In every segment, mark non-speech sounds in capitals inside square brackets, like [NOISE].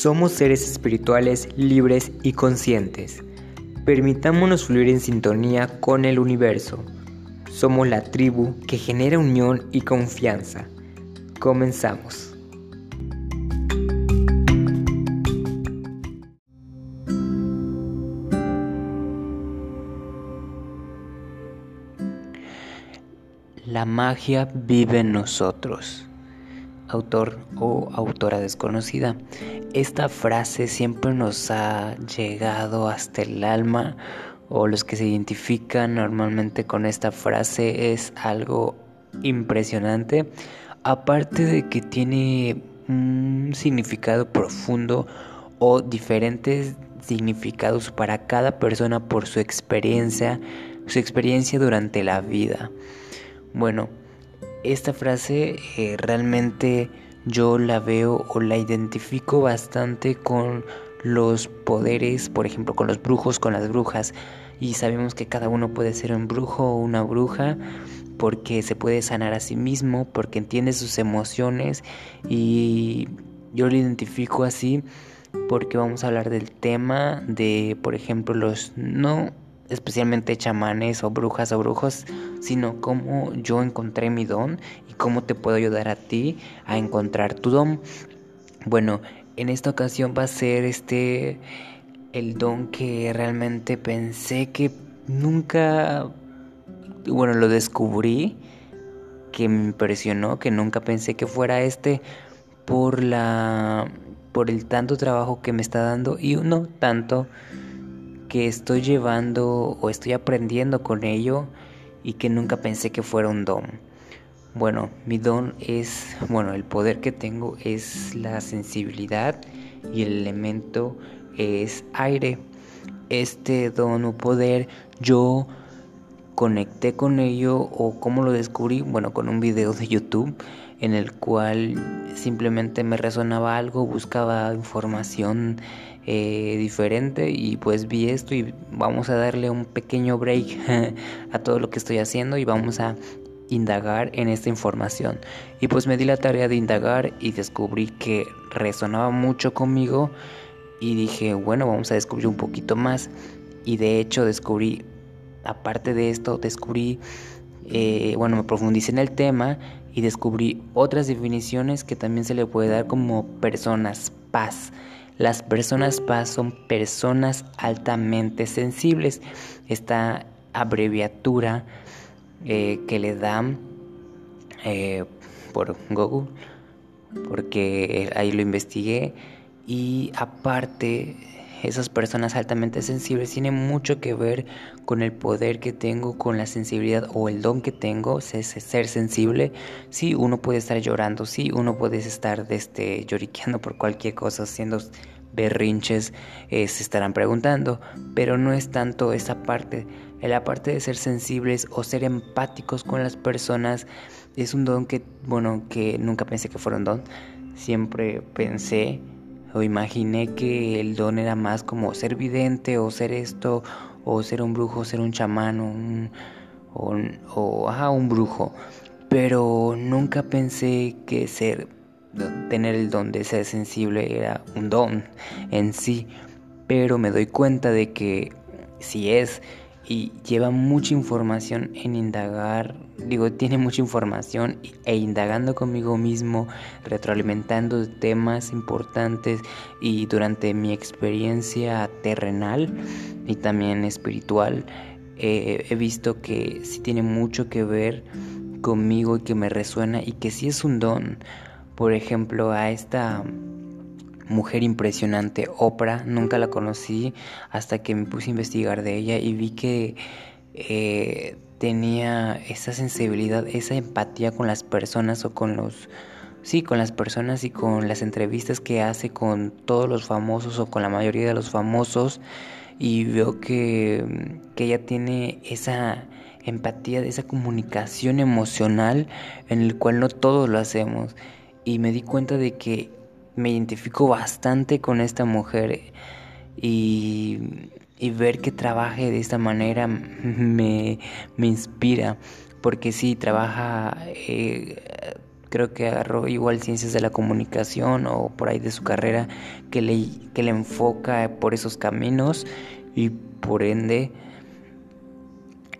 Somos seres espirituales libres y conscientes. Permitámonos fluir en sintonía con el universo. Somos la tribu que genera unión y confianza. Comenzamos. La magia vive en nosotros autor o autora desconocida. Esta frase siempre nos ha llegado hasta el alma o los que se identifican normalmente con esta frase es algo impresionante. Aparte de que tiene un significado profundo o diferentes significados para cada persona por su experiencia, su experiencia durante la vida. Bueno, esta frase eh, realmente yo la veo o la identifico bastante con los poderes, por ejemplo, con los brujos, con las brujas. Y sabemos que cada uno puede ser un brujo o una bruja porque se puede sanar a sí mismo, porque entiende sus emociones y yo lo identifico así porque vamos a hablar del tema de, por ejemplo, los no especialmente chamanes o brujas o brujos, sino cómo yo encontré mi don y cómo te puedo ayudar a ti a encontrar tu don. Bueno, en esta ocasión va a ser este el don que realmente pensé que nunca, bueno, lo descubrí, que me impresionó, que nunca pensé que fuera este por la por el tanto trabajo que me está dando y no tanto que estoy llevando o estoy aprendiendo con ello y que nunca pensé que fuera un don. Bueno, mi don es, bueno, el poder que tengo es la sensibilidad y el elemento es aire. Este don o poder yo conecté con ello o cómo lo descubrí, bueno, con un video de YouTube en el cual simplemente me resonaba algo, buscaba información eh, diferente y pues vi esto y vamos a darle un pequeño break [LAUGHS] a todo lo que estoy haciendo y vamos a indagar en esta información. Y pues me di la tarea de indagar y descubrí que resonaba mucho conmigo y dije, bueno, vamos a descubrir un poquito más. Y de hecho descubrí, aparte de esto, descubrí, eh, bueno, me profundicé en el tema y descubrí otras definiciones que también se le puede dar como personas, paz. Las personas paz son personas altamente sensibles. Esta abreviatura eh, que le dan eh, por Google, porque ahí lo investigué. Y aparte, esas personas altamente sensibles tienen mucho que ver con el poder que tengo, con la sensibilidad o el don que tengo, ser, ser sensible. Sí, uno puede estar llorando, sí, uno puede estar este, lloriqueando por cualquier cosa, haciendo berrinches, eh, se estarán preguntando, pero no es tanto esa parte. La parte de ser sensibles o ser empáticos con las personas es un don que, bueno, que nunca pensé que fuera un don. Siempre pensé o imaginé que el don era más como ser vidente o ser esto o ser un brujo, ser un chamán o, o, un brujo. Pero nunca pensé que ser tener el don de ser sensible era un don en sí, pero me doy cuenta de que si es y lleva mucha información en indagar, digo, tiene mucha información e indagando conmigo mismo, retroalimentando temas importantes y durante mi experiencia terrenal y también espiritual, eh, he visto que sí tiene mucho que ver conmigo y que me resuena y que sí es un don. Por ejemplo, a esta mujer impresionante, Oprah, nunca la conocí hasta que me puse a investigar de ella y vi que eh, tenía esa sensibilidad, esa empatía con las personas o con los... Sí, con las personas y con las entrevistas que hace con todos los famosos o con la mayoría de los famosos y veo que, que ella tiene esa empatía, esa comunicación emocional en el cual no todos lo hacemos. Y me di cuenta de que me identifico bastante con esta mujer y, ver que trabaje de esta manera me, inspira porque sí, trabaja eh, creo que agarró igual ciencias de la comunicación o por ahí de su carrera que le, que le enfoca por esos caminos y por ende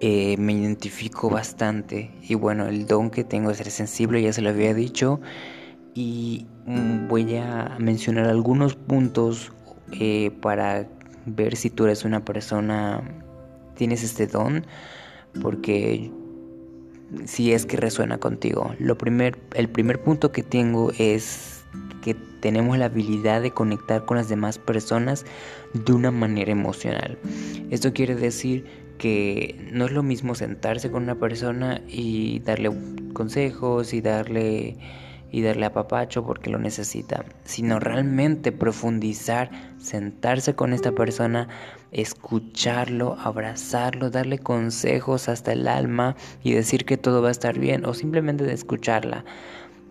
eh, me identifico bastante. Y bueno el don que tengo es ser sensible ya se lo había dicho y voy a mencionar algunos puntos eh, para ver si tú eres una persona tienes este don porque si es que resuena contigo. Lo primer, el primer punto que tengo es que tenemos la habilidad de conectar con las demás personas de una manera emocional. Esto quiere decir que no es lo mismo sentarse con una persona y darle consejos y darle y darle a papacho porque lo necesita, sino realmente profundizar, sentarse con esta persona, escucharlo, abrazarlo, darle consejos hasta el alma y decir que todo va a estar bien o simplemente de escucharla.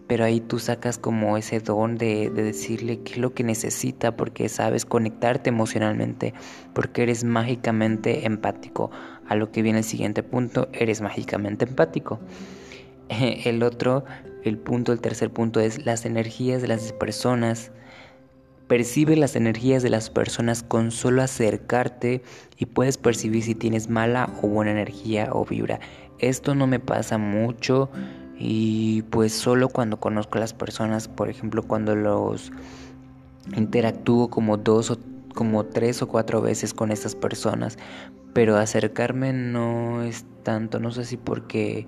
Pero ahí tú sacas como ese don de, de decirle qué es lo que necesita porque sabes conectarte emocionalmente, porque eres mágicamente empático. A lo que viene el siguiente punto, eres mágicamente empático. [LAUGHS] El otro el punto, el tercer punto es las energías de las personas. Percibe las energías de las personas con solo acercarte y puedes percibir si tienes mala o buena energía o vibra. Esto no me pasa mucho y pues solo cuando conozco a las personas, por ejemplo, cuando los interactúo como dos o como tres o cuatro veces con estas personas, pero acercarme no es tanto, no sé si porque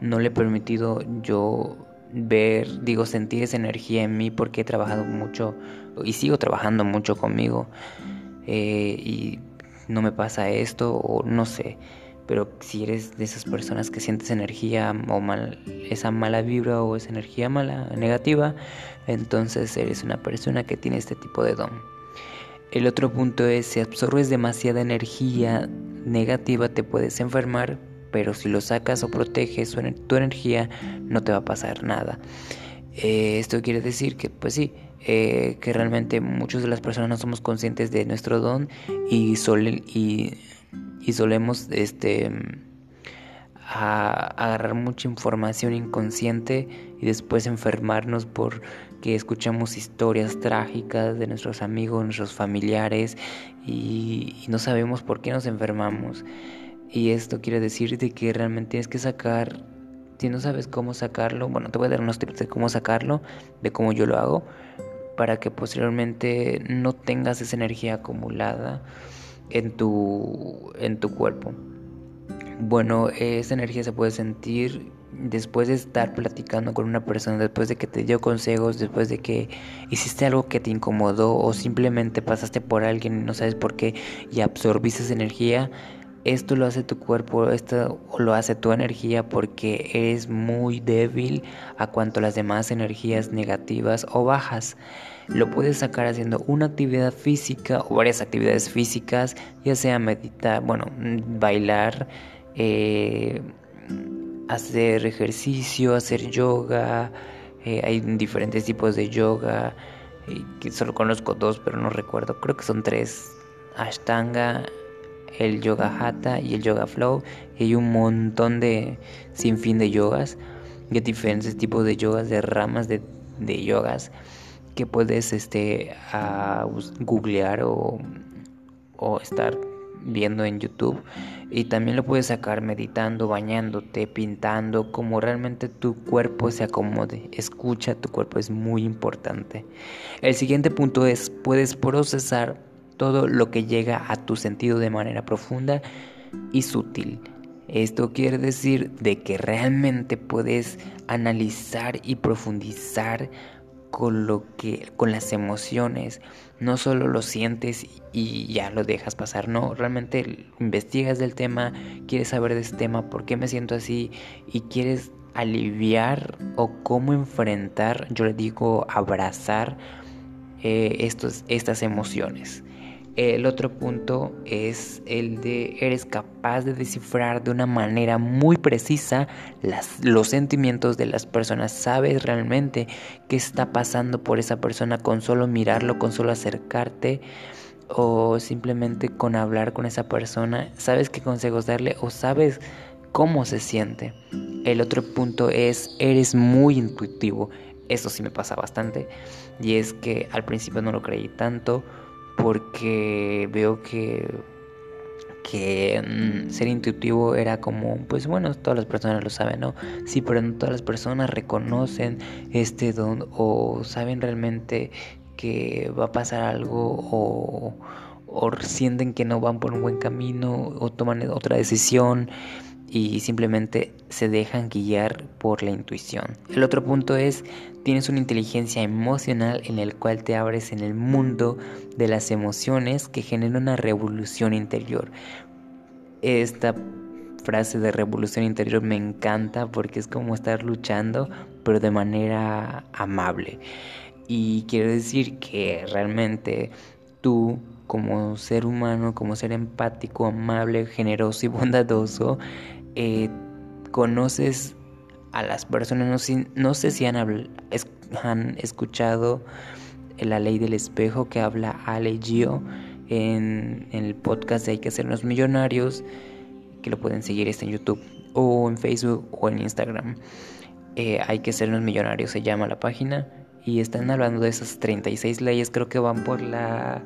no le he permitido yo ver, digo, sentir esa energía en mí porque he trabajado mucho y sigo trabajando mucho conmigo eh, y no me pasa esto o no sé, pero si eres de esas personas que sientes energía o mal, esa mala vibra o esa energía mala, negativa, entonces eres una persona que tiene este tipo de don. El otro punto es si absorbes demasiada energía negativa te puedes enfermar pero si lo sacas o proteges tu energía no te va a pasar nada. Eh, esto quiere decir que pues sí, eh, que realmente muchas de las personas no somos conscientes de nuestro don y, y, solemos este, agarrar mucha información inconsciente y después enfermarnos por que escuchamos historias trágicas de nuestros amigos, nuestros familiares y no sabemos por qué nos enfermamos. Y esto quiere decir de que realmente tienes que sacar, si no sabes cómo sacarlo, bueno, te voy a dar unos tips de cómo sacarlo, de cómo yo lo hago, para que posteriormente no tengas esa energía acumulada en tu, en tu cuerpo. Bueno, esa energía se puede sentir después de estar platicando con una persona, después de que te dio consejos, después de que hiciste algo que te incomodó o simplemente pasaste por alguien y no sabes por qué y absorbiste esa energía esto lo hace tu cuerpo, esto lo hace tu energía porque eres muy débil a cuanto las demás energías negativas o bajas. Lo puedes sacar haciendo una actividad física o varias actividades físicas, ya sea meditar, bueno, bailar, eh, hacer ejercicio, hacer yoga. Eh, hay diferentes tipos de yoga, que solo conozco dos, pero no recuerdo. Creo que son tres. Ashtanga, el yoga hatha y el yoga flow. Y hay un montón de sinfín de yogas, de diferentes tipos de yogas, de ramas de, de yogas que puedes este, googlear o, o estar viendo en YouTube y también lo puedes sacar meditando, bañándote, pintando, como realmente tu cuerpo se acomode. Escucha, tu cuerpo es muy importante. El siguiente punto es, puedes procesar todo lo que llega a tu sentido de manera profunda y sutil. Esto quiere decir de que realmente puedes analizar y profundizar con lo que con las emociones, no solo lo sientes y ya lo dejas pasar, no, realmente investigas del tema, quieres saber de este tema, por qué me siento así y quieres aliviar o cómo enfrentar, yo le digo abrazar eh, estos, estas emociones. El otro punto es el de eres capaz de descifrar de una manera muy precisa los sentimientos de las personas. Sabes realmente qué está pasando por esa persona con solo mirarlo, con solo acercarte o simplemente con hablar con esa persona. Sabes qué consejos darle o sabes cómo se siente. El otro punto es, eres muy intuitivo. Eso sí me pasa bastante. Y es que al principio no lo creí tanto porque veo que que mm, ser intuitivo era como, pues bueno, todas las personas lo saben, ¿no? Sí, pero no todas las personas reconocen este don o saben realmente que va a pasar algo o, o sienten que no van por un buen camino o toman otra decisión y simplemente se dejan guiar por la intuición. El otro punto es, tienes una inteligencia emocional en el cual te abres en el mundo de las emociones que genera una revolución interior. Esta frase de revolución interior me encanta porque es como estar luchando pero de manera amable. Y quiero decir que realmente tú como ser humano, como ser empático, amable, generoso y bondadoso, eh, conoces a las personas, no, sé si han, escuchado la ley del espejo que habla Ale Gio en, el podcast de Hay que hacernos millonarios, que lo pueden seguir está en YouTube o en Facebook o en Instagram. Eh, Hay que hacernos millonarios se llama la página y están hablando de esas 36 leyes, creo que van por la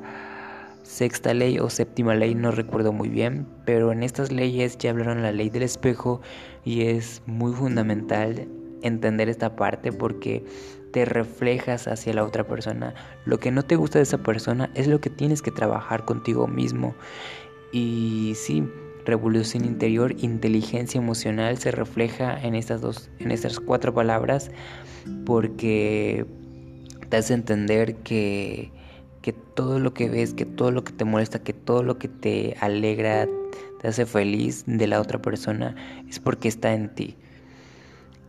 sexta ley o séptima ley, no recuerdo muy bien, pero en estas leyes ya hablaron la ley del espejo y es muy fundamental entender esta parte porque te reflejas hacia la otra persona. Lo que no te gusta de esa persona es lo que tienes que trabajar contigo mismo. Y sí, revolución interior, inteligencia emocional se refleja en estas dos, en estas cuatro palabras porque te hace entender que que todo lo que ves, que todo lo que te molesta, que todo lo que te alegra, te hace feliz de la otra persona, es porque está en ti.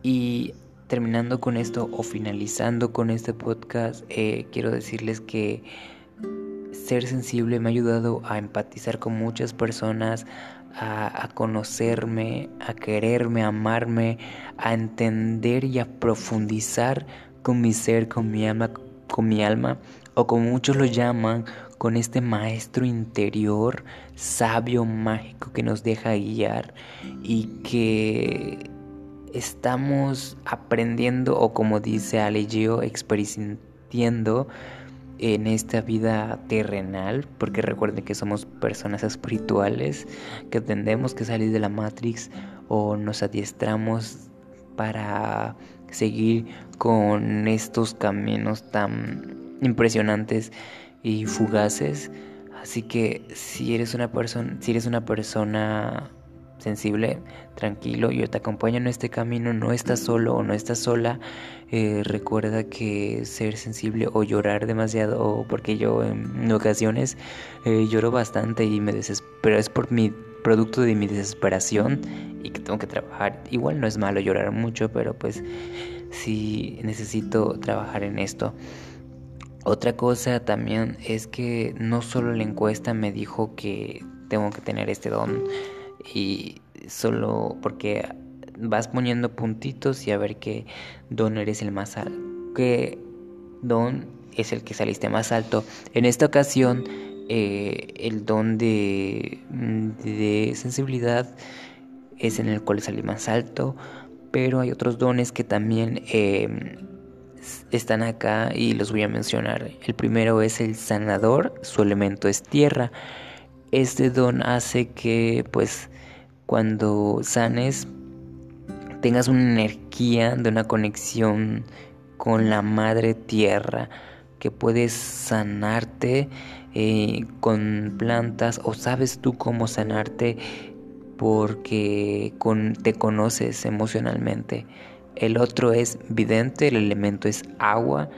Y terminando con esto o finalizando con este podcast, eh, quiero decirles que ser sensible me ha ayudado a empatizar con muchas personas, a, a, conocerme, a quererme, a amarme, a entender y a profundizar con mi ser, con mi alma, con mi alma, o como muchos lo llaman, con este maestro interior, sabio, mágico que nos deja guiar y que estamos aprendiendo o como dice Alegio, experimentando en esta vida terrenal, porque recuerden que somos personas espirituales, que tendemos que salir de la Matrix o nos adiestramos para seguir con estos caminos tan impresionantes y fugaces. Así que si eres una persona, si eres una persona sensible, tranquilo, yo te acompaño en este camino, no estás solo o no estás sola. Eh, recuerda que ser sensible o llorar demasiado, porque yo en ocasiones eh, lloro bastante y me desespero, es por mi producto de mi desesperación y que tengo que trabajar. Igual no es malo llorar mucho, pero pues sí necesito trabajar en esto. Otra cosa también es que no solo la encuesta me dijo que tengo que tener este don y solo porque vas poniendo puntitos y a ver qué don eres el más alto, qué don es el que saliste más alto. En esta ocasión eh, el don de, de sensibilidad es en el cual salí más alto, pero hay otros dones que también eh, están acá y los voy a mencionar. El primero es el sanador, su elemento es tierra. Este don hace que pues cuando sanes tengas una energía de una conexión con la madre tierra que puedes sanarte eh, con plantas o sabes tú cómo sanarte porque con, te conoces emocionalmente. El otro es vidente, el elemento es agua.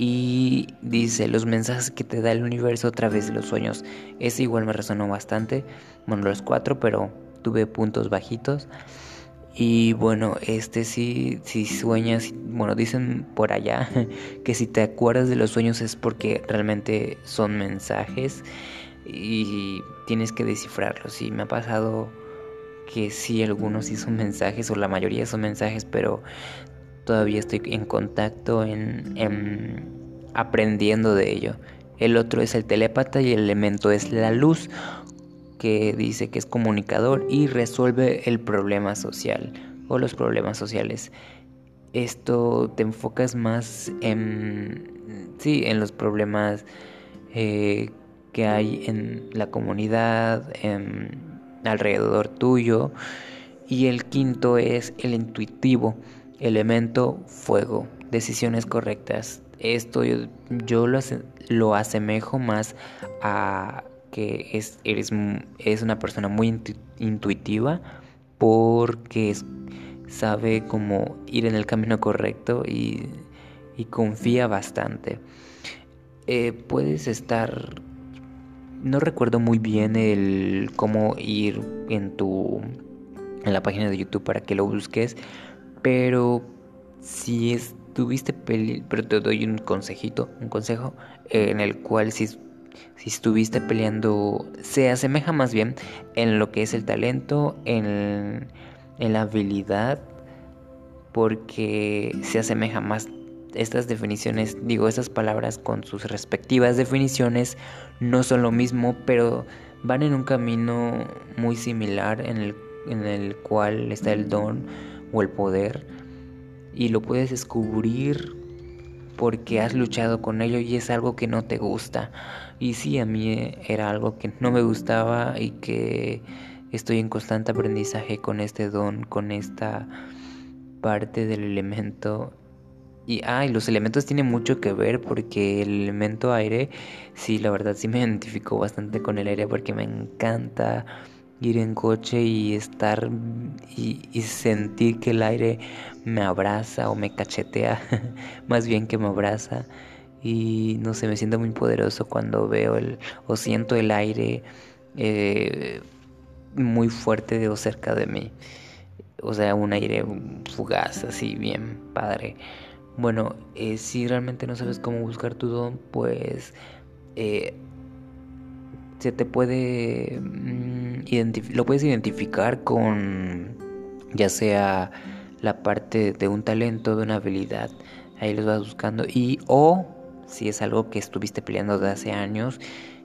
Y dice los mensajes que te da el universo a través de los sueños. Ese igual me resonó bastante. Bueno, los cuatro, pero tuve puntos bajitos. Y bueno, este sí, si sueñas, bueno, dicen por allá [LAUGHS] que si te acuerdas de los sueños es porque realmente son mensajes y tienes que descifrarlos. Y me ha pasado que sí, algunos son mensajes, o la mayoría son mensajes, pero todavía estoy en contacto, en, aprendiendo de ello. El otro es el telépata y el elemento es la luz. que dice que es comunicador y resuelve el problema social o los problemas sociales. Esto te enfocas más en, sí, en los problemas eh, que hay en la comunidad, en, alrededor tuyo. Y el quinto es el intuitivo, elemento fuego, decisiones correctas. Esto yo, lo, lo asemejo más a que es, eres es una persona muy intuitiva porque sabe cómo ir en el camino correcto y, confía bastante. Eh, puedes estar no recuerdo muy bien el cómo ir en tu en la página de YouTube para que lo busques, pero si estuviste peleando, pero te doy un consejito, un consejo en el cual si si estuviste peleando se asemeja más bien en lo que es el talento, en, en la habilidad, porque se asemeja más estas definiciones, digo, estas palabras con sus respectivas definiciones no son lo mismo, pero van en un camino muy similar en el, en el cual está el don o el poder y lo puedes descubrir porque has luchado con ello y es algo que no te gusta. Y sí, a mí era algo que no me gustaba y que estoy en constante aprendizaje con este don, con esta parte del elemento y, ah, los elementos tienen mucho que ver porque el elemento aire, sí, la verdad sí me [LAUGHS] identifico bastante con el aire porque me encanta ir en coche y estar y, sentir que el aire me abraza o me cachetea, [LAUGHS] más bien que me abraza. Y no sé, me siento muy poderoso cuando veo el o siento el aire eh, muy fuerte o cerca de mí. O sea, un aire fugaz, así bien padre. Bueno, eh, si realmente no sabes cómo buscar tu don, pues eh, se te puede mm, lo puedes identificar con ya sea la parte de un talento, de una habilidad, ahí los vas buscando y o si es algo que estuviste peleando de hace años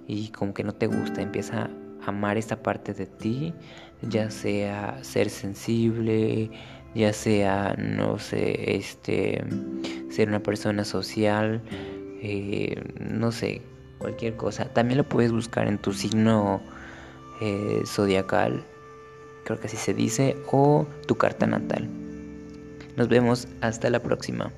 y como que no te gusta, empieza a amar esta parte de ti, ya sea ser sensible, ya sea, no sé, este, ser una persona social, eh, no sé, cualquier cosa. También lo puedes buscar en tu signo eh, zodiacal, creo que así se dice, o tu carta natal. Nos vemos hasta la próxima.